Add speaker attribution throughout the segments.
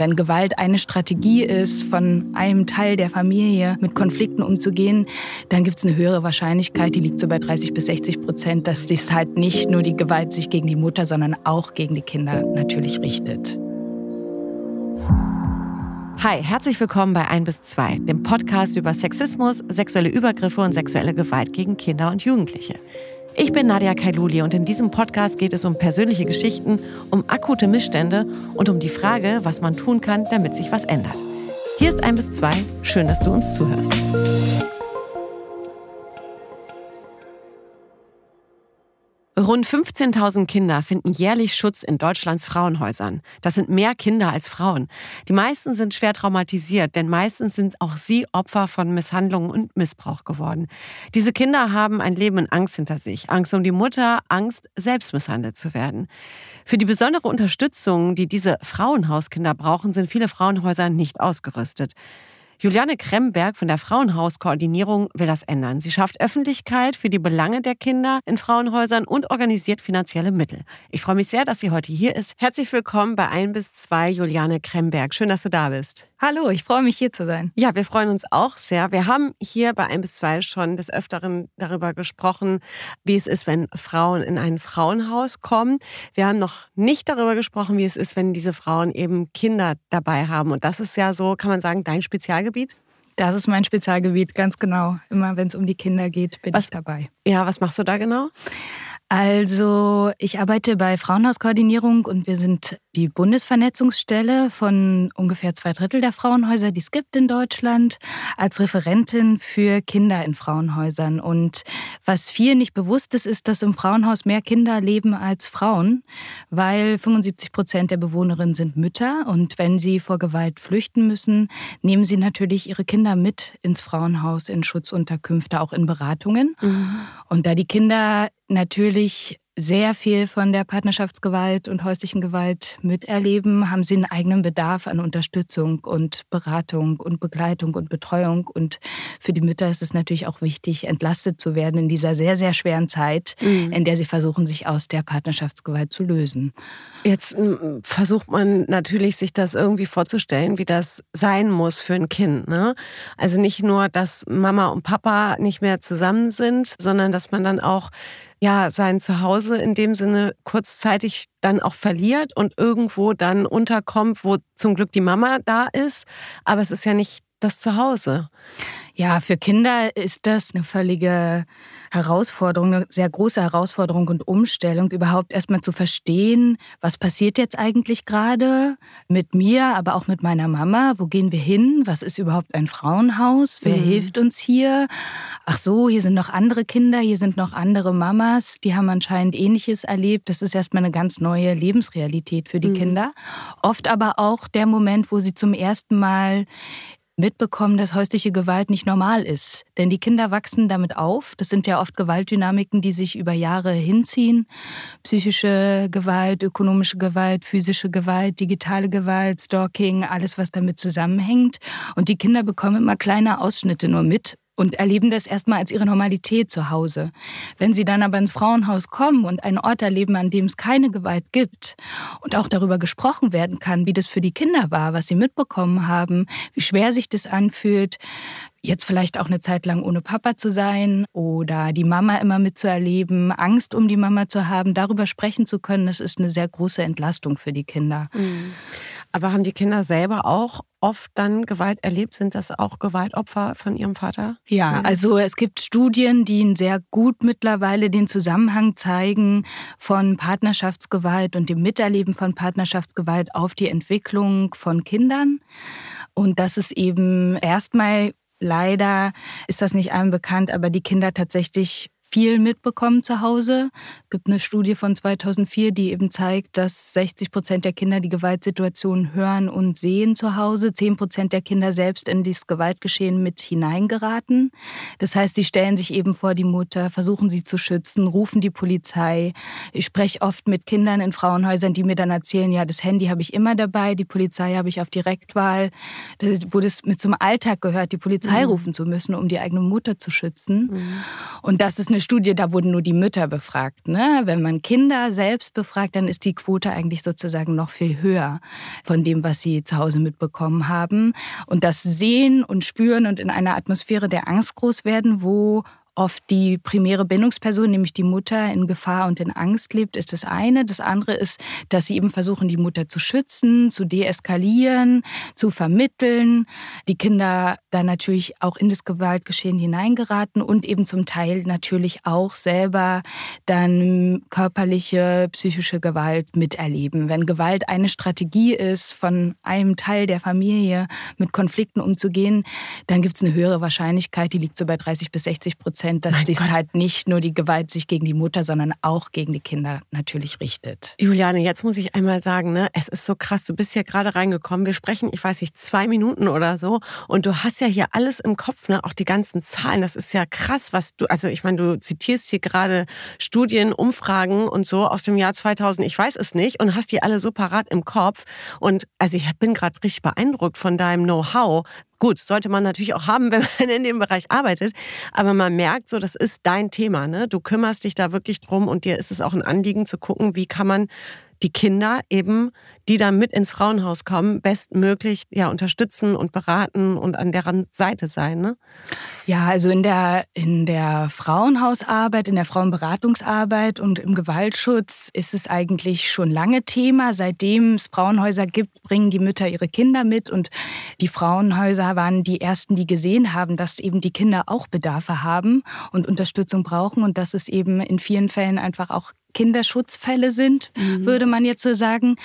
Speaker 1: Wenn Gewalt eine Strategie ist, von einem Teil der Familie mit Konflikten umzugehen, dann gibt es eine höhere Wahrscheinlichkeit, die liegt so bei 30 bis 60 Prozent, dass dies halt nicht nur die Gewalt sich gegen die Mutter, sondern auch gegen die Kinder natürlich richtet.
Speaker 2: Hi, herzlich willkommen bei 1 bis 2, dem Podcast über Sexismus, sexuelle Übergriffe und sexuelle Gewalt gegen Kinder und Jugendliche. Ich bin Nadia Kailuli und in diesem Podcast geht es um persönliche Geschichten, um akute Missstände und um die Frage, was man tun kann, damit sich was ändert. Hier ist ein bis zwei. Schön, dass du uns zuhörst. Rund 15.000 Kinder finden jährlich Schutz in Deutschlands Frauenhäusern. Das sind mehr Kinder als Frauen. Die meisten sind schwer traumatisiert, denn meistens sind auch sie Opfer von Misshandlungen und Missbrauch geworden. Diese Kinder haben ein Leben in Angst hinter sich. Angst um die Mutter, Angst, selbst misshandelt zu werden. Für die besondere Unterstützung, die diese Frauenhauskinder brauchen, sind viele Frauenhäuser nicht ausgerüstet. Juliane Kremberg von der Frauenhauskoordinierung will das ändern. Sie schafft Öffentlichkeit für die Belange der Kinder in Frauenhäusern und organisiert finanzielle Mittel. Ich freue mich sehr, dass sie heute hier ist. Herzlich willkommen bei 1 bis 2 Juliane Kremberg. Schön, dass du da bist.
Speaker 1: Hallo, ich freue mich hier zu sein.
Speaker 2: Ja, wir freuen uns auch sehr. Wir haben hier bei 1 bis 2 schon des Öfteren darüber gesprochen, wie es ist, wenn Frauen in ein Frauenhaus kommen. Wir haben noch nicht darüber gesprochen, wie es ist, wenn diese Frauen eben Kinder dabei haben. Und das ist ja so, kann man sagen, dein Spezialgebiet?
Speaker 1: Das ist mein Spezialgebiet, ganz genau. Immer wenn es um die Kinder geht, bin
Speaker 2: was,
Speaker 1: ich dabei.
Speaker 2: Ja, was machst du da genau?
Speaker 1: Also ich arbeite bei Frauenhauskoordinierung und wir sind die Bundesvernetzungsstelle von ungefähr zwei Drittel der Frauenhäuser, die es gibt in Deutschland, als Referentin für Kinder in Frauenhäusern. Und was vielen nicht bewusst ist, ist, dass im Frauenhaus mehr Kinder leben als Frauen, weil 75 Prozent der Bewohnerinnen sind Mütter und wenn sie vor Gewalt flüchten müssen, nehmen sie natürlich ihre Kinder mit ins Frauenhaus, in Schutzunterkünfte, auch in Beratungen. Mhm. Und da die Kinder natürlich sehr viel von der Partnerschaftsgewalt und häuslichen Gewalt miterleben, haben sie einen eigenen Bedarf an Unterstützung und Beratung und Begleitung und Betreuung. Und für die Mütter ist es natürlich auch wichtig, entlastet zu werden in dieser sehr, sehr schweren Zeit, mhm. in der sie versuchen, sich aus der Partnerschaftsgewalt zu lösen.
Speaker 2: Jetzt versucht man natürlich, sich das irgendwie vorzustellen, wie das sein muss für ein Kind. Ne? Also nicht nur, dass Mama und Papa nicht mehr zusammen sind, sondern dass man dann auch ja, sein Zuhause in dem Sinne kurzzeitig dann auch verliert und irgendwo dann unterkommt, wo zum Glück die Mama da ist. Aber es ist ja nicht das Zuhause.
Speaker 1: Ja, für Kinder ist das eine völlige Herausforderung, eine sehr große Herausforderung und Umstellung, überhaupt erstmal zu verstehen, was passiert jetzt eigentlich gerade mit mir, aber auch mit meiner Mama. Wo gehen wir hin? Was ist überhaupt ein Frauenhaus? Wer mhm. hilft uns hier? Ach so, hier sind noch andere Kinder, hier sind noch andere Mamas, die haben anscheinend Ähnliches erlebt. Das ist erstmal eine ganz neue Lebensrealität für die mhm. Kinder. Oft aber auch der Moment, wo sie zum ersten Mal mitbekommen, dass häusliche Gewalt nicht normal ist. Denn die Kinder wachsen damit auf. Das sind ja oft Gewaltdynamiken, die sich über Jahre hinziehen. Psychische Gewalt, ökonomische Gewalt, physische Gewalt, digitale Gewalt, Stalking, alles, was damit zusammenhängt. Und die Kinder bekommen immer kleine Ausschnitte nur mit und erleben das erstmal als ihre Normalität zu Hause. Wenn sie dann aber ins Frauenhaus kommen und einen Ort erleben, an dem es keine Gewalt gibt und auch darüber gesprochen werden kann, wie das für die Kinder war, was sie mitbekommen haben, wie schwer sich das anfühlt, jetzt vielleicht auch eine Zeit lang ohne Papa zu sein oder die Mama immer mitzuerleben, Angst um die Mama zu haben, darüber sprechen zu können, das ist eine sehr große Entlastung für die Kinder. Mhm.
Speaker 2: Aber haben die Kinder selber auch oft dann Gewalt erlebt? Sind das auch Gewaltopfer von ihrem Vater?
Speaker 1: Ja, also es gibt Studien, die sehr gut mittlerweile den Zusammenhang zeigen von Partnerschaftsgewalt und dem Miterleben von Partnerschaftsgewalt auf die Entwicklung von Kindern. Und das ist eben erstmal Leider ist das nicht allen bekannt, aber die Kinder tatsächlich viel mitbekommen zu Hause. Es gibt eine Studie von 2004, die eben zeigt, dass 60 Prozent der Kinder die Gewaltsituation hören und sehen zu Hause, 10 Prozent der Kinder selbst in dieses Gewaltgeschehen mit hineingeraten. Das heißt, sie stellen sich eben vor die Mutter, versuchen sie zu schützen, rufen die Polizei. Ich spreche oft mit Kindern in Frauenhäusern, die mir dann erzählen, ja, das Handy habe ich immer dabei, die Polizei habe ich auf Direktwahl, wo das mit zum Alltag gehört, die Polizei mhm. rufen zu müssen, um die eigene Mutter zu schützen. Mhm. Und das ist eine Studie, da wurden nur die Mütter befragt. Ne? Wenn man Kinder selbst befragt, dann ist die Quote eigentlich sozusagen noch viel höher von dem, was sie zu Hause mitbekommen haben. Und das Sehen und Spüren und in einer Atmosphäre der Angst groß werden, wo oft die primäre Bindungsperson, nämlich die Mutter, in Gefahr und in Angst lebt, ist das eine. Das andere ist, dass sie eben versuchen, die Mutter zu schützen, zu deeskalieren, zu vermitteln. Die Kinder dann natürlich auch in das Gewaltgeschehen hineingeraten und eben zum Teil natürlich auch selber dann körperliche, psychische Gewalt miterleben. Wenn Gewalt eine Strategie ist, von einem Teil der Familie mit Konflikten umzugehen, dann gibt es eine höhere Wahrscheinlichkeit, die liegt so bei 30 bis 60 Prozent, Prozent, dass dies halt nicht nur die Gewalt sich gegen die Mutter, sondern auch gegen die Kinder natürlich richtet.
Speaker 2: Juliane, jetzt muss ich einmal sagen, ne, es ist so krass, du bist hier gerade reingekommen. Wir sprechen, ich weiß nicht, zwei Minuten oder so und du hast ja hier alles im Kopf, ne, auch die ganzen Zahlen. Das ist ja krass, was du, also ich meine, du zitierst hier gerade Studien, Umfragen und so aus dem Jahr 2000, ich weiß es nicht und hast die alle so parat im Kopf und also ich bin gerade richtig beeindruckt von deinem Know-how, Gut, sollte man natürlich auch haben, wenn man in dem Bereich arbeitet. Aber man merkt so, das ist dein Thema. Ne? Du kümmerst dich da wirklich drum und dir ist es auch ein Anliegen zu gucken, wie kann man die Kinder eben, die dann mit ins Frauenhaus kommen, bestmöglich ja unterstützen und beraten und an deren Seite sein. Ne?
Speaker 1: Ja, also in der, in der Frauenhausarbeit, in der Frauenberatungsarbeit und im Gewaltschutz ist es eigentlich schon lange Thema. Seitdem es Frauenhäuser gibt, bringen die Mütter ihre Kinder mit und die Frauenhäuser waren die ersten, die gesehen haben, dass eben die Kinder auch Bedarfe haben und Unterstützung brauchen und dass es eben in vielen Fällen einfach auch Kinderschutzfälle sind, mhm. würde man jetzt so sagen.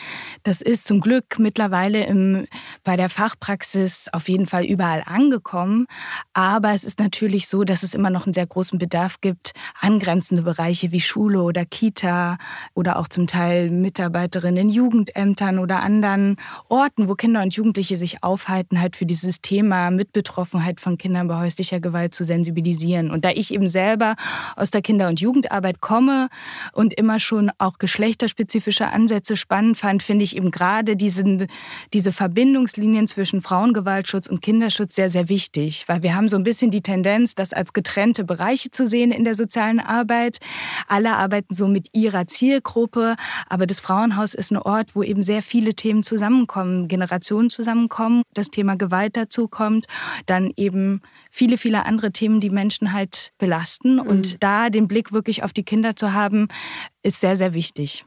Speaker 1: Das ist zum Glück mittlerweile im, bei der Fachpraxis auf jeden Fall überall angekommen. Aber es ist natürlich so, dass es immer noch einen sehr großen Bedarf gibt, angrenzende Bereiche wie Schule oder Kita oder auch zum Teil Mitarbeiterinnen in Jugendämtern oder anderen Orten, wo Kinder und Jugendliche sich aufhalten, halt für dieses Thema Mitbetroffenheit von Kindern bei häuslicher Gewalt zu sensibilisieren. Und da ich eben selber aus der Kinder- und Jugendarbeit komme und immer schon auch geschlechterspezifische Ansätze spannend fand, finde ich eben gerade diesen, diese Verbindungslinien zwischen Frauengewaltschutz und Kinderschutz sehr, sehr wichtig. Weil wir haben so ein bisschen die Tendenz, das als getrennte Bereiche zu sehen in der sozialen Arbeit. Alle arbeiten so mit ihrer Zielgruppe, aber das Frauenhaus ist ein Ort, wo eben sehr viele Themen zusammenkommen, Generationen zusammenkommen, das Thema Gewalt dazu kommt, dann eben viele, viele andere Themen, die Menschen halt belasten. Mhm. Und da den Blick wirklich auf die Kinder zu haben, ist sehr, sehr wichtig.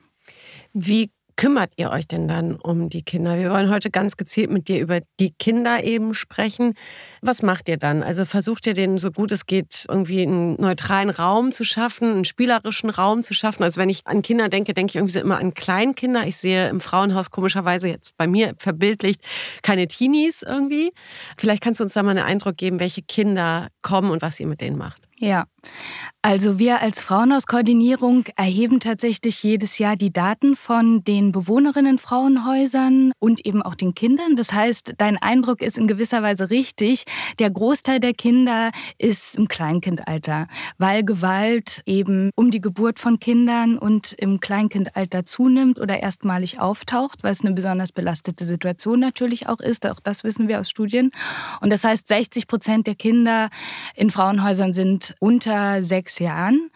Speaker 2: Wie kümmert ihr euch denn dann um die Kinder? Wir wollen heute ganz gezielt mit dir über die Kinder eben sprechen. Was macht ihr dann? Also versucht ihr denen so gut es geht irgendwie einen neutralen Raum zu schaffen, einen spielerischen Raum zu schaffen? Also wenn ich an Kinder denke, denke ich irgendwie so immer an Kleinkinder. Ich sehe im Frauenhaus komischerweise jetzt bei mir verbildlicht keine Teenies irgendwie. Vielleicht kannst du uns da mal einen Eindruck geben, welche Kinder kommen und was ihr mit denen macht.
Speaker 1: Ja, also wir als Frauenhauskoordinierung erheben tatsächlich jedes Jahr die Daten von den Bewohnerinnen Frauenhäusern und eben auch den Kindern. Das heißt, dein Eindruck ist in gewisser Weise richtig. Der Großteil der Kinder ist im Kleinkindalter, weil Gewalt eben um die Geburt von Kindern und im Kleinkindalter zunimmt oder erstmalig auftaucht, weil es eine besonders belastete Situation natürlich auch ist. Auch das wissen wir aus Studien. Und das heißt, 60 Prozent der Kinder in Frauenhäusern sind unter sechs Jahren,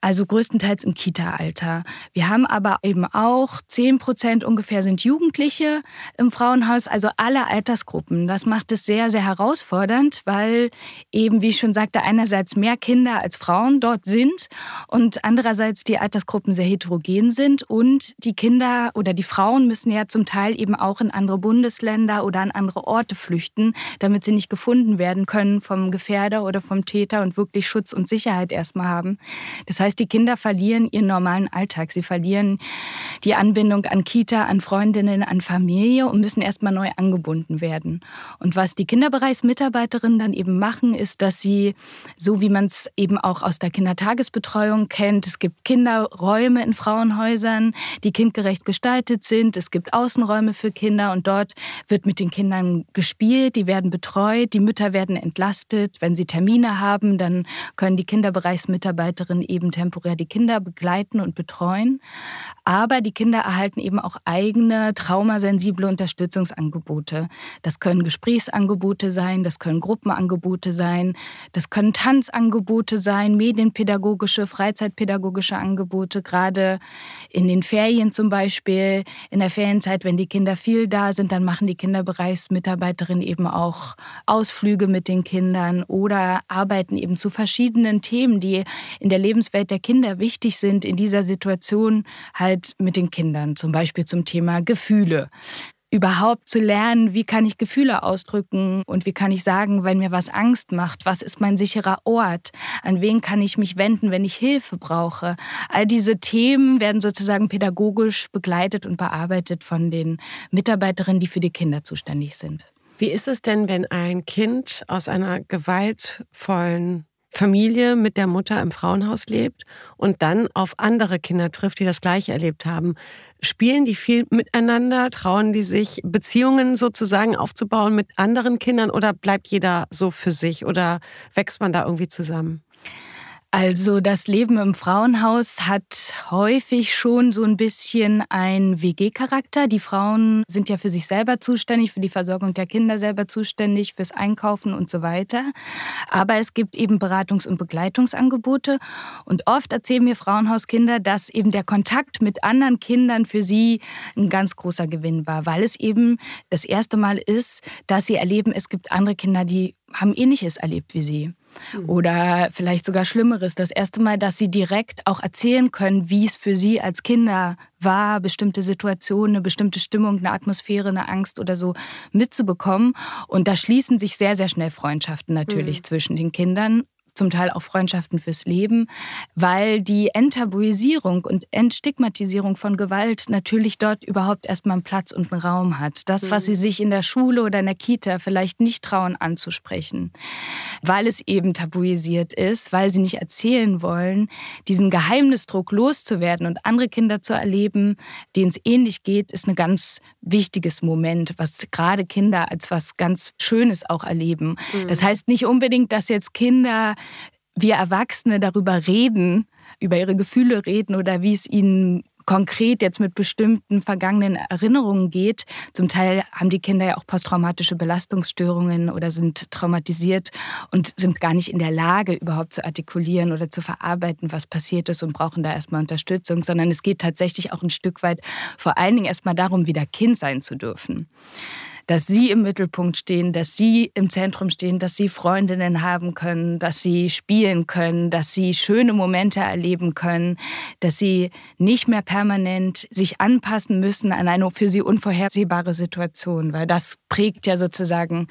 Speaker 1: also größtenteils im Kita-Alter. Wir haben aber eben auch 10 Prozent ungefähr sind Jugendliche im Frauenhaus, also alle Altersgruppen. Das macht es sehr, sehr herausfordernd, weil eben, wie ich schon sagte, einerseits mehr Kinder als Frauen dort sind und andererseits die Altersgruppen sehr heterogen sind und die Kinder oder die Frauen müssen ja zum Teil eben auch in andere Bundesländer oder an andere Orte flüchten, damit sie nicht gefunden werden können vom Gefährder oder vom Täter und wirklich Schutz und Sicherheit erstmal haben. Das heißt, die Kinder verlieren ihren normalen Alltag. Sie verlieren die Anbindung an Kita, an Freundinnen, an Familie und müssen erstmal neu angebunden werden. Und was die Kinderbereichsmitarbeiterinnen dann eben machen, ist, dass sie, so wie man es eben auch aus der Kindertagesbetreuung kennt, es gibt Kinderräume in Frauenhäusern, die kindgerecht gestaltet sind. Es gibt Außenräume für Kinder und dort wird mit den Kindern gespielt, die werden betreut, die Mütter werden entlastet. Wenn sie Termine haben, dann können die Kinderbereichsmitarbeiterinnen eben temporär die Kinder begleiten und betreuen. Aber die Kinder erhalten eben auch eigene traumasensible Unterstützungsangebote. Das können Gesprächsangebote sein, das können Gruppenangebote sein, das können Tanzangebote sein, medienpädagogische, freizeitpädagogische Angebote, gerade in den Ferien zum Beispiel. In der Ferienzeit, wenn die Kinder viel da sind, dann machen die Kinderbereichsmitarbeiterinnen eben auch Ausflüge mit den Kindern oder arbeiten eben zu verschiedenen Themen, die in der Lebenswelt der Kinder wichtig sind, in dieser Situation halt mit den Kindern, zum Beispiel zum Thema Gefühle überhaupt zu lernen, wie kann ich Gefühle ausdrücken und wie kann ich sagen, wenn mir was Angst macht, was ist mein sicherer Ort, an wen kann ich mich wenden, wenn ich Hilfe brauche. All diese Themen werden sozusagen pädagogisch begleitet und bearbeitet von den Mitarbeiterinnen, die für die Kinder zuständig sind.
Speaker 2: Wie ist es denn, wenn ein Kind aus einer gewaltvollen Familie mit der Mutter im Frauenhaus lebt und dann auf andere Kinder trifft, die das gleiche erlebt haben? Spielen die viel miteinander? Trauen die sich, Beziehungen sozusagen aufzubauen mit anderen Kindern oder bleibt jeder so für sich oder wächst man da irgendwie zusammen?
Speaker 1: Also das Leben im Frauenhaus hat häufig schon so ein bisschen einen WG-Charakter. Die Frauen sind ja für sich selber zuständig, für die Versorgung der Kinder selber zuständig, fürs Einkaufen und so weiter. Aber es gibt eben Beratungs- und Begleitungsangebote. Und oft erzählen mir Frauenhauskinder, dass eben der Kontakt mit anderen Kindern für sie ein ganz großer Gewinn war, weil es eben das erste Mal ist, dass sie erleben, es gibt andere Kinder, die haben Ähnliches erlebt wie sie. Mhm. Oder vielleicht sogar Schlimmeres. Das erste Mal, dass sie direkt auch erzählen können, wie es für sie als Kinder war, bestimmte Situationen, eine bestimmte Stimmung, eine Atmosphäre, eine Angst oder so mitzubekommen. Und da schließen sich sehr, sehr schnell Freundschaften natürlich mhm. zwischen den Kindern zum Teil auch Freundschaften fürs Leben, weil die Enttabuisierung und Entstigmatisierung von Gewalt natürlich dort überhaupt erstmal einen Platz und einen Raum hat. Das, was sie mhm. sich in der Schule oder in der Kita vielleicht nicht trauen anzusprechen, weil es eben tabuisiert ist, weil sie nicht erzählen wollen, diesen Geheimnisdruck loszuwerden und andere Kinder zu erleben, denen es ähnlich geht, ist ein ganz wichtiges Moment, was gerade Kinder als was ganz Schönes auch erleben. Mhm. Das heißt nicht unbedingt, dass jetzt Kinder wir Erwachsene darüber reden, über ihre Gefühle reden oder wie es ihnen konkret jetzt mit bestimmten vergangenen Erinnerungen geht. Zum Teil haben die Kinder ja auch posttraumatische Belastungsstörungen oder sind traumatisiert und sind gar nicht in der Lage, überhaupt zu artikulieren oder zu verarbeiten, was passiert ist und brauchen da erstmal Unterstützung, sondern es geht tatsächlich auch ein Stück weit vor allen Dingen erstmal darum, wieder Kind sein zu dürfen dass sie im Mittelpunkt stehen, dass sie im Zentrum stehen, dass sie Freundinnen haben können, dass sie spielen können, dass sie schöne Momente erleben können, dass sie nicht mehr permanent sich anpassen müssen an eine für sie unvorhersehbare Situation, weil das prägt ja sozusagen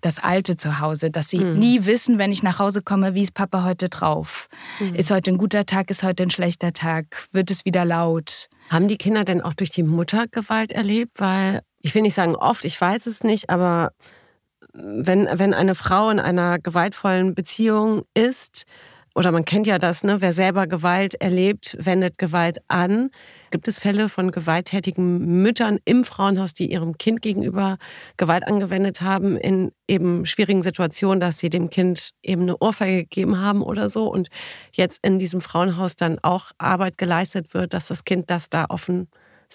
Speaker 1: das alte Zuhause, dass sie mhm. nie wissen, wenn ich nach Hause komme, wie ist Papa heute drauf? Mhm. Ist heute ein guter Tag, ist heute ein schlechter Tag? Wird es wieder laut?
Speaker 2: Haben die Kinder denn auch durch die Mutter Gewalt erlebt? Weil ich will nicht sagen oft, ich weiß es nicht, aber wenn, wenn eine Frau in einer gewaltvollen Beziehung ist, oder man kennt ja das, ne, wer selber Gewalt erlebt, wendet Gewalt an. Gibt es Fälle von gewalttätigen Müttern im Frauenhaus, die ihrem Kind gegenüber Gewalt angewendet haben in eben schwierigen Situationen, dass sie dem Kind eben eine Ohrfeige gegeben haben oder so und jetzt in diesem Frauenhaus dann auch Arbeit geleistet wird, dass das Kind das da offen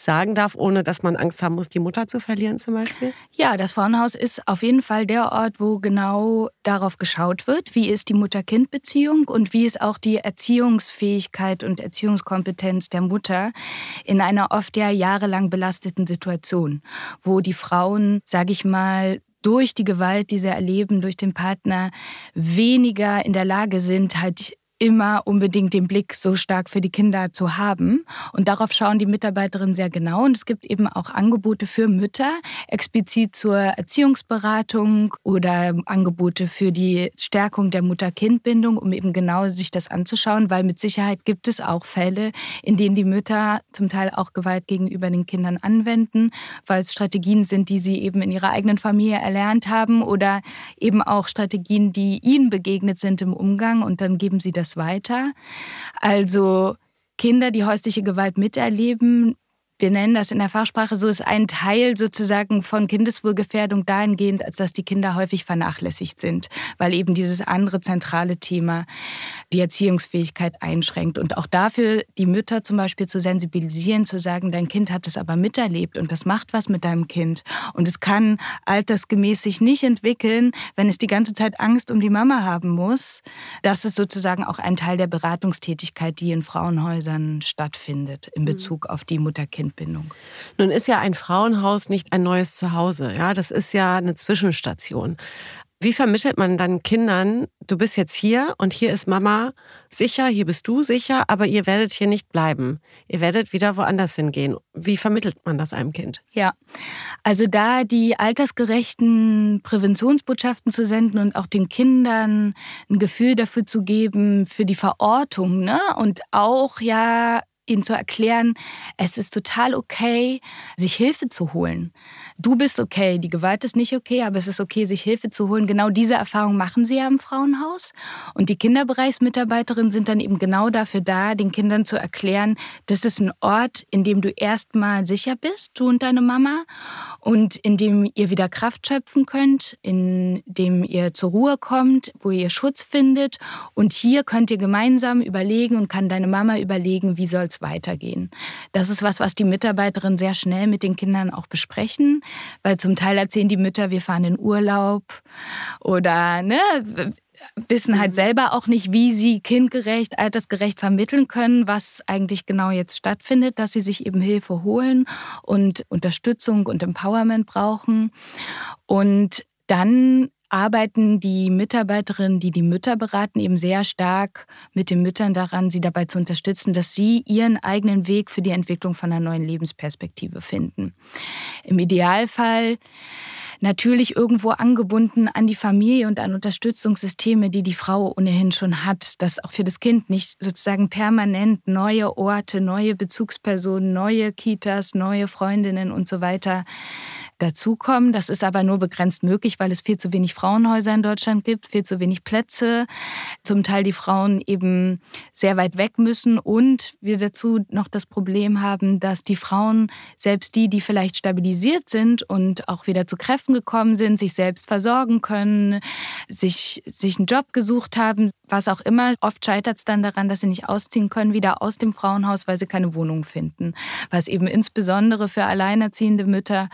Speaker 2: sagen darf, ohne dass man Angst haben muss, die Mutter zu verlieren zum Beispiel?
Speaker 1: Ja, das Frauenhaus ist auf jeden Fall der Ort, wo genau darauf geschaut wird, wie ist die Mutter-Kind-Beziehung und wie ist auch die Erziehungsfähigkeit und Erziehungskompetenz der Mutter in einer oft ja jahrelang belasteten Situation, wo die Frauen, sage ich mal, durch die Gewalt, die sie erleben, durch den Partner, weniger in der Lage sind, halt immer unbedingt den Blick so stark für die Kinder zu haben. Und darauf schauen die Mitarbeiterinnen sehr genau. Und es gibt eben auch Angebote für Mütter, explizit zur Erziehungsberatung oder Angebote für die Stärkung der Mutter-Kind-Bindung, um eben genau sich das anzuschauen, weil mit Sicherheit gibt es auch Fälle, in denen die Mütter zum Teil auch Gewalt gegenüber den Kindern anwenden, weil es Strategien sind, die sie eben in ihrer eigenen Familie erlernt haben oder eben auch Strategien, die ihnen begegnet sind im Umgang und dann geben sie das das weiter. Also Kinder, die häusliche Gewalt miterleben, wir nennen das in der Fachsprache so, ist ein Teil sozusagen von Kindeswohlgefährdung dahingehend, als dass die Kinder häufig vernachlässigt sind, weil eben dieses andere zentrale Thema die Erziehungsfähigkeit einschränkt. Und auch dafür die Mütter zum Beispiel zu sensibilisieren, zu sagen, dein Kind hat es aber miterlebt und das macht was mit deinem Kind. Und es kann altersgemäß sich nicht entwickeln, wenn es die ganze Zeit Angst um die Mama haben muss. Das ist sozusagen auch ein Teil der Beratungstätigkeit, die in Frauenhäusern stattfindet in mhm. Bezug auf die Mutter-Kind-Bindung.
Speaker 2: Nun ist ja ein Frauenhaus nicht ein neues Zuhause. Ja, das ist ja eine Zwischenstation. Wie vermittelt man dann Kindern, du bist jetzt hier und hier ist Mama sicher, hier bist du sicher, aber ihr werdet hier nicht bleiben. Ihr werdet wieder woanders hingehen. Wie vermittelt man das einem Kind?
Speaker 1: Ja, also da die altersgerechten Präventionsbotschaften zu senden und auch den Kindern ein Gefühl dafür zu geben, für die Verortung ne? und auch ja ihnen zu erklären, es ist total okay, sich Hilfe zu holen. Du bist okay, die Gewalt ist nicht okay, aber es ist okay, sich Hilfe zu holen. Genau diese Erfahrung machen sie ja im Frauenhaus. Und die Kinderbereichsmitarbeiterinnen sind dann eben genau dafür da, den Kindern zu erklären, das ist ein Ort, in dem du erstmal sicher bist, du und deine Mama, und in dem ihr wieder Kraft schöpfen könnt, in dem ihr zur Ruhe kommt, wo ihr Schutz findet. Und hier könnt ihr gemeinsam überlegen und kann deine Mama überlegen, wie soll es weitergehen. Das ist was, was die Mitarbeiterinnen sehr schnell mit den Kindern auch besprechen, weil zum Teil erzählen die Mütter, wir fahren in Urlaub oder ne, wissen halt mhm. selber auch nicht, wie sie kindgerecht, altersgerecht vermitteln können, was eigentlich genau jetzt stattfindet, dass sie sich eben Hilfe holen und Unterstützung und Empowerment brauchen. Und dann arbeiten die Mitarbeiterinnen, die die Mütter beraten, eben sehr stark mit den Müttern daran, sie dabei zu unterstützen, dass sie ihren eigenen Weg für die Entwicklung von einer neuen Lebensperspektive finden. Im Idealfall natürlich irgendwo angebunden an die Familie und an Unterstützungssysteme, die die Frau ohnehin schon hat, dass auch für das Kind nicht sozusagen permanent neue Orte, neue Bezugspersonen, neue Kitas, neue Freundinnen und so weiter dazukommen. Das ist aber nur begrenzt möglich, weil es viel zu wenig Frauenhäuser in Deutschland gibt, viel zu wenig Plätze, zum Teil die Frauen eben sehr weit weg müssen und wir dazu noch das Problem haben, dass die Frauen, selbst die, die vielleicht stabilisiert sind und auch wieder zu Kräften gekommen sind, sich selbst versorgen können, sich, sich einen Job gesucht haben, was auch immer. Oft scheitert es dann daran, dass sie nicht ausziehen können, wieder aus dem Frauenhaus, weil sie keine Wohnung finden. Was eben insbesondere für alleinerziehende Mütter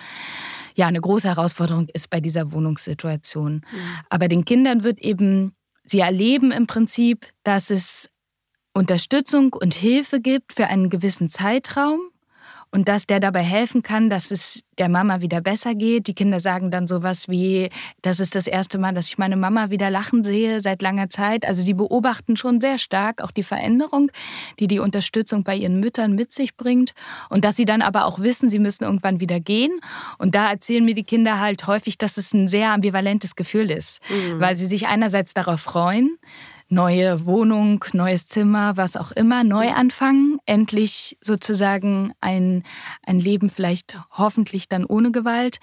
Speaker 1: ja eine große Herausforderung ist bei dieser Wohnungssituation. Mhm. Aber den Kindern wird eben, sie erleben im Prinzip, dass es Unterstützung und Hilfe gibt für einen gewissen Zeitraum und dass der dabei helfen kann, dass es der Mama wieder besser geht. Die Kinder sagen dann sowas wie, das ist das erste Mal, dass ich meine Mama wieder lachen sehe seit langer Zeit. Also die beobachten schon sehr stark auch die Veränderung, die die Unterstützung bei ihren Müttern mit sich bringt und dass sie dann aber auch wissen, sie müssen irgendwann wieder gehen. Und da erzählen mir die Kinder halt häufig, dass es ein sehr ambivalentes Gefühl ist, mhm. weil sie sich einerseits darauf freuen, neue Wohnung, neues Zimmer, was auch immer, neu anfangen, endlich sozusagen ein, ein Leben vielleicht hoffentlich dann ohne Gewalt.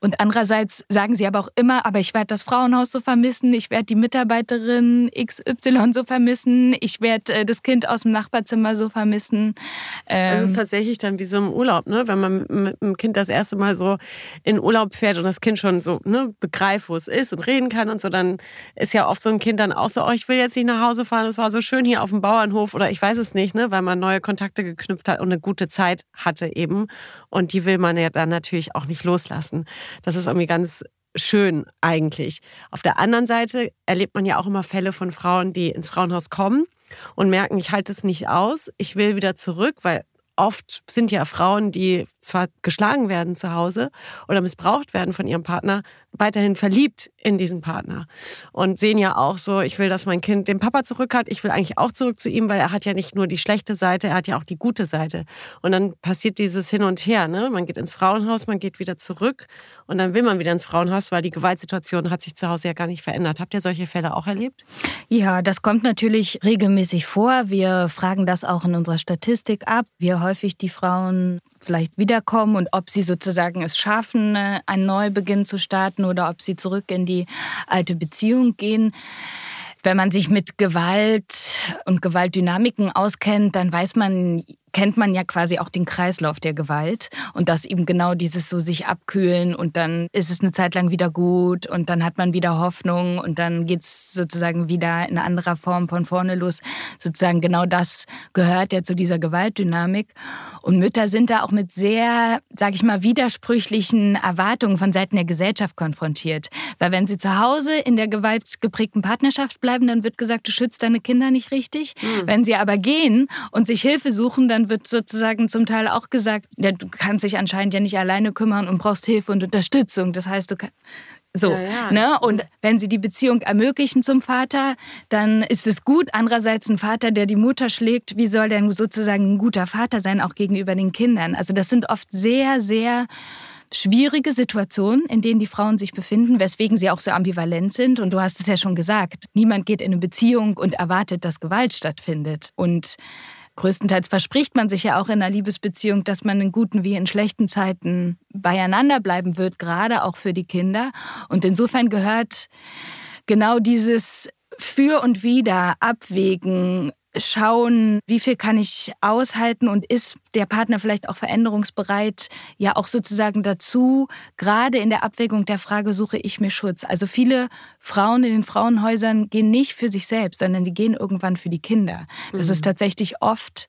Speaker 1: Und andererseits sagen sie aber auch immer, aber ich werde das Frauenhaus so vermissen, ich werde die Mitarbeiterin XY so vermissen, ich werde äh, das Kind aus dem Nachbarzimmer so vermissen.
Speaker 2: Ähm, es ist tatsächlich dann wie so im Urlaub, ne? wenn man mit dem Kind das erste Mal so in Urlaub fährt und das Kind schon so ne, begreift, wo es ist und reden kann und so, dann ist ja oft so ein Kind dann auch so, oh, ich will jetzt nicht nach Hause fahren, es war so schön hier auf dem Bauernhof oder ich weiß es nicht, ne, weil man neue Kontakte geknüpft hat und eine gute Zeit hatte eben. Und die will man ja dann natürlich auch nicht loslassen. Das ist irgendwie ganz schön eigentlich. Auf der anderen Seite erlebt man ja auch immer Fälle von Frauen, die ins Frauenhaus kommen und merken, ich halte es nicht aus, ich will wieder zurück, weil oft sind ja Frauen, die zwar geschlagen werden zu Hause oder missbraucht werden von ihrem Partner, weiterhin verliebt in diesen Partner und sehen ja auch so, ich will, dass mein Kind den Papa zurück hat, ich will eigentlich auch zurück zu ihm, weil er hat ja nicht nur die schlechte Seite, er hat ja auch die gute Seite. Und dann passiert dieses Hin und Her, ne? Man geht ins Frauenhaus, man geht wieder zurück und dann will man wieder ins Frauenhaus, weil die Gewaltsituation hat sich zu Hause ja gar nicht verändert. Habt ihr solche Fälle auch erlebt?
Speaker 1: Ja, das kommt natürlich regelmäßig vor. Wir fragen das auch in unserer Statistik ab, wie häufig die Frauen vielleicht wiederkommen und ob sie sozusagen es schaffen, äh, einen Neubeginn zu starten oder ob sie zurück in die alte Beziehung gehen. Wenn man sich mit Gewalt und Gewaltdynamiken auskennt, dann weiß man kennt man ja quasi auch den Kreislauf der Gewalt und das eben genau dieses so sich abkühlen und dann ist es eine Zeit lang wieder gut und dann hat man wieder Hoffnung und dann geht es sozusagen wieder in anderer Form von vorne los. Sozusagen genau das gehört ja zu dieser Gewaltdynamik. Und Mütter sind da auch mit sehr, sage ich mal, widersprüchlichen Erwartungen von Seiten der Gesellschaft konfrontiert. Weil wenn sie zu Hause in der gewaltgeprägten Partnerschaft bleiben, dann wird gesagt, du schützt deine Kinder nicht richtig. Mhm. Wenn sie aber gehen und sich Hilfe suchen, dann wird sozusagen zum Teil auch gesagt, ja, du kannst dich anscheinend ja nicht alleine kümmern und brauchst Hilfe und Unterstützung. Das heißt, du kannst so, ja, ja. Ne? Und wenn sie die Beziehung ermöglichen zum Vater, dann ist es gut. Andererseits ein Vater, der die Mutter schlägt, wie soll denn sozusagen ein guter Vater sein, auch gegenüber den Kindern? Also das sind oft sehr, sehr schwierige Situationen, in denen die Frauen sich befinden, weswegen sie auch so ambivalent sind. Und du hast es ja schon gesagt, niemand geht in eine Beziehung und erwartet, dass Gewalt stattfindet. Und größtenteils verspricht man sich ja auch in einer Liebesbeziehung, dass man in guten wie in schlechten Zeiten beieinander bleiben wird, gerade auch für die Kinder. Und insofern gehört genau dieses für und Wider abwägen, schauen, wie viel kann ich aushalten und ist der Partner vielleicht auch veränderungsbereit, ja auch sozusagen dazu, gerade in der Abwägung der Frage, suche ich mir Schutz. Also viele Frauen in den Frauenhäusern gehen nicht für sich selbst, sondern die gehen irgendwann für die Kinder. Das mhm. ist tatsächlich oft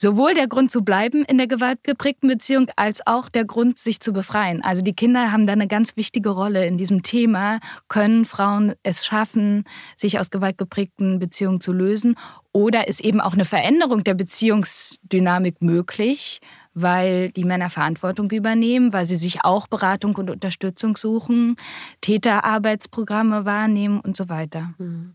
Speaker 1: sowohl der Grund zu bleiben in der gewaltgeprägten Beziehung als auch der Grund, sich zu befreien. Also die Kinder haben da eine ganz wichtige Rolle in diesem Thema. Können Frauen es schaffen, sich aus gewaltgeprägten Beziehungen zu lösen? Oder ist eben auch eine Veränderung der Beziehungsdynamik möglich? Weil die Männer Verantwortung übernehmen, weil sie sich auch Beratung und Unterstützung suchen, Täterarbeitsprogramme wahrnehmen und so weiter. Hm.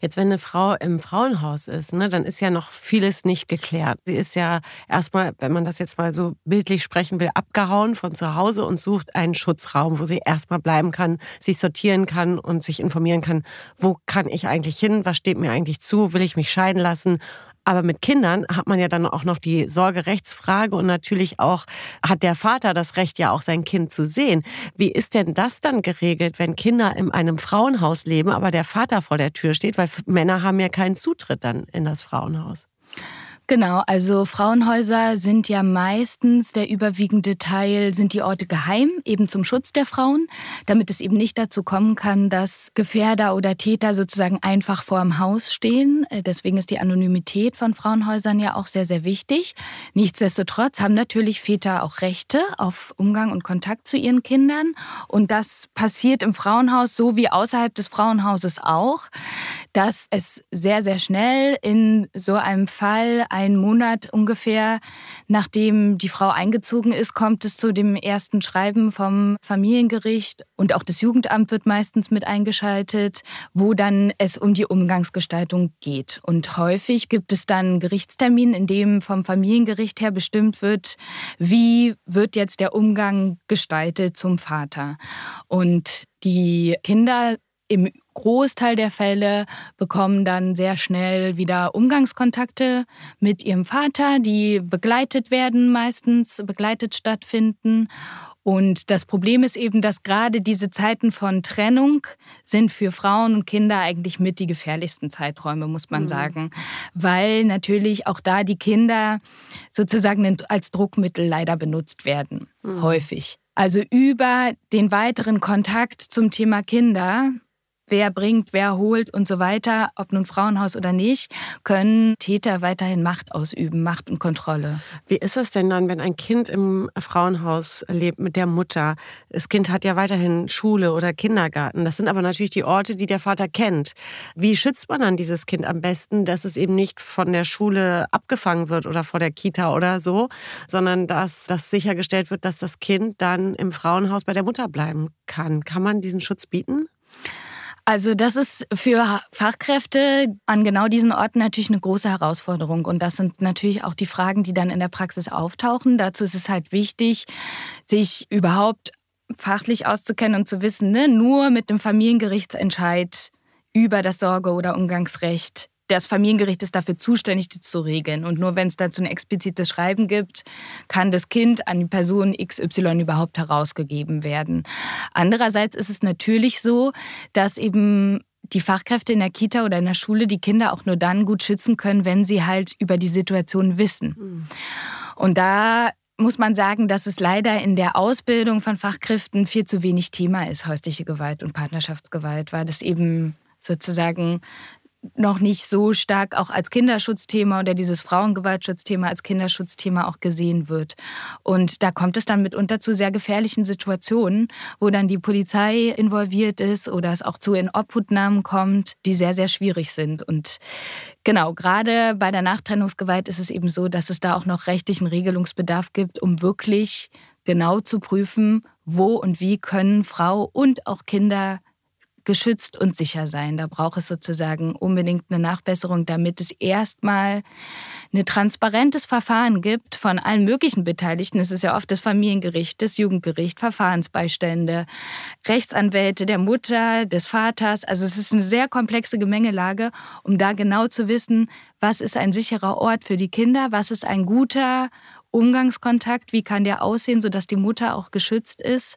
Speaker 2: Jetzt, wenn eine Frau im Frauenhaus ist, ne, dann ist ja noch vieles nicht geklärt. Sie ist ja erstmal, wenn man das jetzt mal so bildlich sprechen will, abgehauen von zu Hause und sucht einen Schutzraum, wo sie erstmal bleiben kann, sich sortieren kann und sich informieren kann, wo kann ich eigentlich hin, was steht mir eigentlich zu, will ich mich scheiden lassen, aber mit Kindern hat man ja dann auch noch die Sorgerechtsfrage und natürlich auch hat der Vater das Recht, ja auch sein Kind zu sehen. Wie ist denn das dann geregelt, wenn Kinder in einem Frauenhaus leben, aber der Vater vor der Tür steht, weil Männer haben ja keinen Zutritt dann in das Frauenhaus?
Speaker 1: Genau, also Frauenhäuser sind ja meistens der überwiegende Teil, sind die Orte geheim, eben zum Schutz der Frauen, damit es eben nicht dazu kommen kann, dass Gefährder oder Täter sozusagen einfach vor dem Haus stehen. Äh, deswegen ist die Anonymität von Frauenhäusern ja auch sehr, sehr wichtig. Nichtsdestotrotz haben natürlich Väter auch Rechte auf Umgang und Kontakt zu ihren Kindern. Und das passiert im Frauenhaus so wie außerhalb des Frauenhauses auch, dass es sehr, sehr schnell in so einem Fall einen Monat ungefähr, nachdem die Frau eingezogen ist, kommt es zu dem ersten Schreiben vom Familiengericht und auch das Jugendamt wird meistens mit eingeschaltet, wo dann es um die Umgangsgestaltung geht. Und häufig gibt es dann einen Gerichtstermin, in dem vom Familiengericht her bestimmt wird, wie wird jetzt der Umgang gestaltet zum Vater. Und die Kinder im Großteil der Fälle bekommen dann sehr schnell wieder Umgangskontakte mit ihrem Vater, die begleitet werden, meistens begleitet stattfinden. Und das Problem ist eben, dass gerade diese Zeiten von Trennung sind für Frauen und Kinder eigentlich mit die gefährlichsten Zeiträume, muss man mhm. sagen. Weil natürlich auch da die Kinder sozusagen als Druckmittel leider benutzt werden, mhm. häufig. Also über den weiteren Kontakt zum Thema Kinder wer bringt, wer holt und so weiter, ob nun Frauenhaus oder nicht, können Täter weiterhin Macht ausüben, Macht und Kontrolle.
Speaker 2: Wie ist es denn dann, wenn ein Kind im Frauenhaus lebt mit der Mutter? Das Kind hat ja weiterhin Schule oder Kindergarten. Das sind aber natürlich die Orte, die der Vater kennt. Wie schützt man dann dieses Kind am besten, dass es eben nicht von der Schule abgefangen wird oder vor der Kita oder so, sondern dass das sichergestellt wird, dass das Kind dann im Frauenhaus bei der Mutter bleiben kann? Kann man diesen Schutz bieten?
Speaker 1: Also das ist für Fachkräfte an genau diesen Orten natürlich eine große Herausforderung. Und das sind natürlich auch die Fragen, die dann in der Praxis auftauchen. Dazu ist es halt wichtig, sich überhaupt fachlich auszukennen und zu wissen, ne, nur mit dem Familiengerichtsentscheid über das Sorge- oder Umgangsrecht das Familiengericht ist dafür zuständig, das zu regeln. Und nur wenn es dazu ein explizites Schreiben gibt, kann das Kind an die Person XY überhaupt herausgegeben werden. Andererseits ist es natürlich so, dass eben die Fachkräfte in der Kita oder in der Schule die Kinder auch nur dann gut schützen können, wenn sie halt über die Situation wissen. Mhm. Und da muss man sagen, dass es leider in der Ausbildung von Fachkräften viel zu wenig Thema ist, häusliche Gewalt und Partnerschaftsgewalt, weil das eben sozusagen noch nicht so stark auch als Kinderschutzthema oder dieses Frauengewaltschutzthema als Kinderschutzthema auch gesehen wird. Und da kommt es dann mitunter zu sehr gefährlichen Situationen, wo dann die Polizei involviert ist oder es auch zu Inobhutnahmen kommt, die sehr, sehr schwierig sind. Und genau, gerade bei der Nachtrennungsgewalt ist es eben so, dass es da auch noch rechtlichen Regelungsbedarf gibt, um wirklich genau zu prüfen, wo und wie können Frau und auch Kinder geschützt und sicher sein. Da braucht es sozusagen unbedingt eine Nachbesserung, damit es erstmal ein transparentes Verfahren gibt von allen möglichen Beteiligten. Es ist ja oft das Familiengericht, das Jugendgericht, Verfahrensbeistände, Rechtsanwälte der Mutter, des Vaters. Also es ist eine sehr komplexe Gemengelage, um da genau zu wissen, was ist ein sicherer Ort für die Kinder, was ist ein guter Umgangskontakt, wie kann der aussehen, sodass die Mutter auch geschützt ist.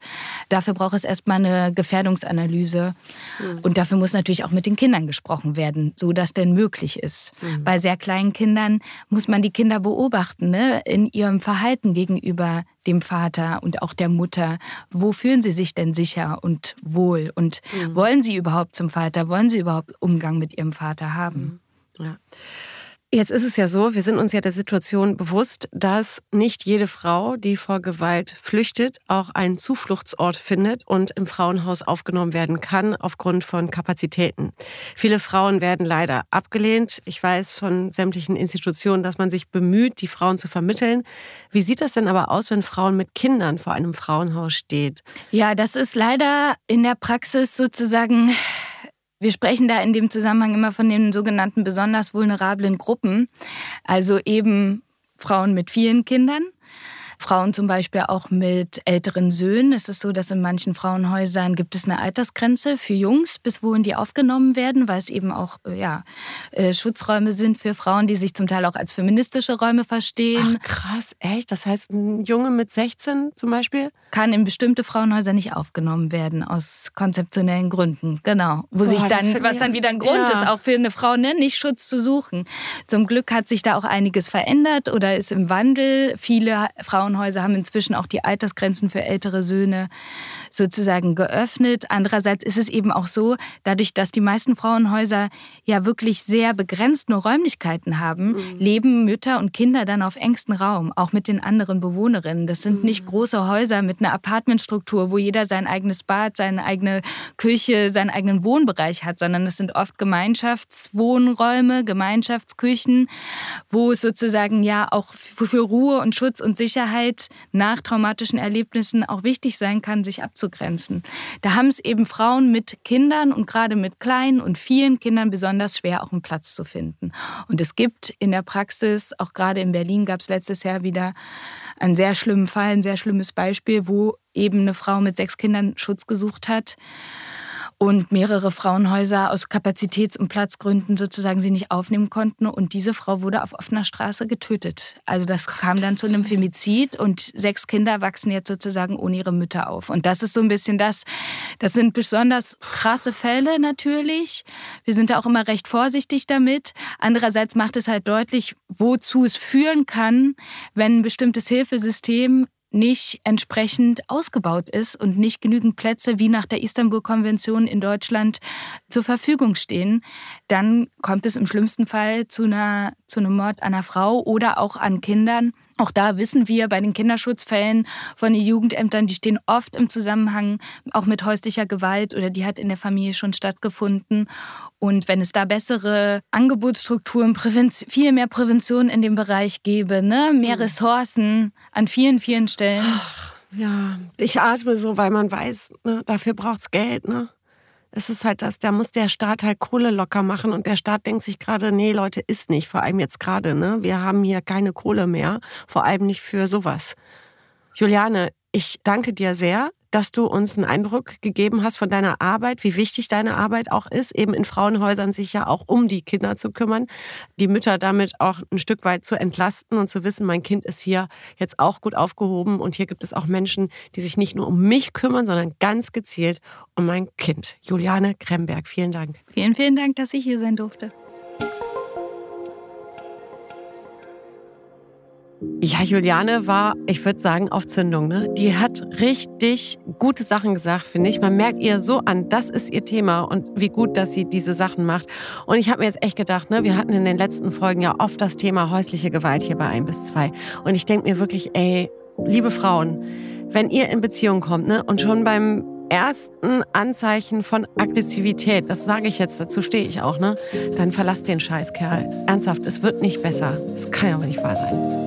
Speaker 1: Dafür braucht es erstmal eine Gefährdungsanalyse. Mhm. Und dafür muss natürlich auch mit den Kindern gesprochen werden, so dass denn möglich ist. Mhm. Bei sehr kleinen Kindern muss man die Kinder beobachten, ne? in ihrem Verhalten gegenüber dem Vater und auch der Mutter. Wo fühlen sie sich denn sicher und wohl? Und mhm. wollen sie überhaupt zum Vater? Wollen sie überhaupt Umgang mit ihrem Vater haben?
Speaker 2: Mhm. Ja. Jetzt ist es ja so, wir sind uns ja der Situation bewusst, dass nicht jede Frau, die vor Gewalt flüchtet, auch einen Zufluchtsort findet und im Frauenhaus aufgenommen werden kann aufgrund von Kapazitäten. Viele Frauen werden leider abgelehnt. Ich weiß von sämtlichen Institutionen, dass man sich bemüht, die Frauen zu vermitteln. Wie sieht das denn aber aus, wenn Frauen mit Kindern vor einem Frauenhaus steht?
Speaker 1: Ja, das ist leider in der Praxis sozusagen wir sprechen da in dem Zusammenhang immer von den sogenannten besonders vulnerablen Gruppen, also eben Frauen mit vielen Kindern Frauen zum Beispiel auch mit älteren Söhnen. Es ist so, dass in manchen Frauenhäusern gibt es eine Altersgrenze für Jungs, bis wohin die aufgenommen werden, weil es eben auch äh, ja, äh, Schutzräume sind für Frauen, die sich zum Teil auch als feministische Räume verstehen.
Speaker 2: Ach, krass, echt? Das heißt, ein Junge mit 16 zum Beispiel?
Speaker 1: Kann in bestimmte Frauenhäuser nicht aufgenommen werden, aus konzeptionellen Gründen. Genau. Wo Boah, sich dann, was dann wieder ein Grund ja. ist, auch für eine Frau ne, nicht Schutz zu suchen. Zum Glück hat sich da auch einiges verändert oder ist im Wandel. Viele Frauen Frauenhäuser haben inzwischen auch die Altersgrenzen für ältere Söhne sozusagen geöffnet. Andererseits ist es eben auch so, dadurch, dass die meisten Frauenhäuser ja wirklich sehr begrenzt nur Räumlichkeiten haben, mhm. leben Mütter und Kinder dann auf engstem Raum, auch mit den anderen Bewohnerinnen. Das sind mhm. nicht große Häuser mit einer Apartmentstruktur, wo jeder sein eigenes Bad, seine eigene Küche, seinen eigenen Wohnbereich hat, sondern es sind oft Gemeinschaftswohnräume, Gemeinschaftsküchen, wo es sozusagen ja auch für Ruhe und Schutz und Sicherheit nach traumatischen Erlebnissen auch wichtig sein kann, sich abzugrenzen. Da haben es eben Frauen mit Kindern und gerade mit kleinen und vielen Kindern besonders schwer, auch einen Platz zu finden. Und es gibt in der Praxis, auch gerade in Berlin gab es letztes Jahr wieder einen sehr schlimmen Fall, ein sehr schlimmes Beispiel, wo eben eine Frau mit sechs Kindern Schutz gesucht hat und mehrere Frauenhäuser aus Kapazitäts- und Platzgründen sozusagen sie nicht aufnehmen konnten. Und diese Frau wurde auf offener Straße getötet. Also das Gott, kam dann zu einem Femizid und sechs Kinder wachsen jetzt sozusagen ohne ihre Mütter auf. Und das ist so ein bisschen das, das sind besonders krasse Fälle natürlich. Wir sind da auch immer recht vorsichtig damit. Andererseits macht es halt deutlich, wozu es führen kann, wenn ein bestimmtes Hilfesystem nicht entsprechend ausgebaut ist und nicht genügend Plätze wie nach der Istanbul-Konvention in Deutschland zur Verfügung stehen, dann kommt es im schlimmsten Fall zu, einer, zu einem Mord an einer Frau oder auch an Kindern. Auch da wissen wir bei den Kinderschutzfällen von den Jugendämtern, die stehen oft im Zusammenhang auch mit häuslicher Gewalt oder die hat in der Familie schon stattgefunden. Und wenn es da bessere Angebotsstrukturen, viel mehr Prävention in dem Bereich gäbe, ne? mehr mhm. Ressourcen an vielen, vielen Stellen. Ach,
Speaker 2: ja, ich atme so, weil man weiß, ne, dafür braucht es Geld. Ne? Es ist halt das, da muss der Staat halt Kohle locker machen und der Staat denkt sich gerade, nee, Leute, ist nicht, vor allem jetzt gerade, ne? Wir haben hier keine Kohle mehr, vor allem nicht für sowas. Juliane, ich danke dir sehr. Dass du uns einen Eindruck gegeben hast von deiner Arbeit, wie wichtig deine Arbeit auch ist, eben in Frauenhäusern sich ja auch um die Kinder zu kümmern, die Mütter damit auch ein Stück weit zu entlasten und zu wissen, mein Kind ist hier jetzt auch gut aufgehoben und hier gibt es auch Menschen, die sich nicht nur um mich kümmern, sondern ganz gezielt um mein Kind. Juliane Kremberg, vielen Dank.
Speaker 1: Vielen, vielen Dank, dass ich hier sein durfte.
Speaker 2: Ja, Juliane war, ich würde sagen, auf Zündung. Ne? Die hat richtig gute Sachen gesagt, finde ich. Man merkt ihr so an, das ist ihr Thema und wie gut, dass sie diese Sachen macht. Und ich habe mir jetzt echt gedacht, ne, wir hatten in den letzten Folgen ja oft das Thema häusliche Gewalt hier bei 1 bis 2. Und ich denke mir wirklich, ey, liebe Frauen, wenn ihr in Beziehung kommt ne, und schon beim ersten Anzeichen von Aggressivität, das sage ich jetzt, dazu stehe ich auch, ne, dann verlasst den Scheißkerl. Ernsthaft, es wird nicht besser. Es kann ja aber nicht wahr sein.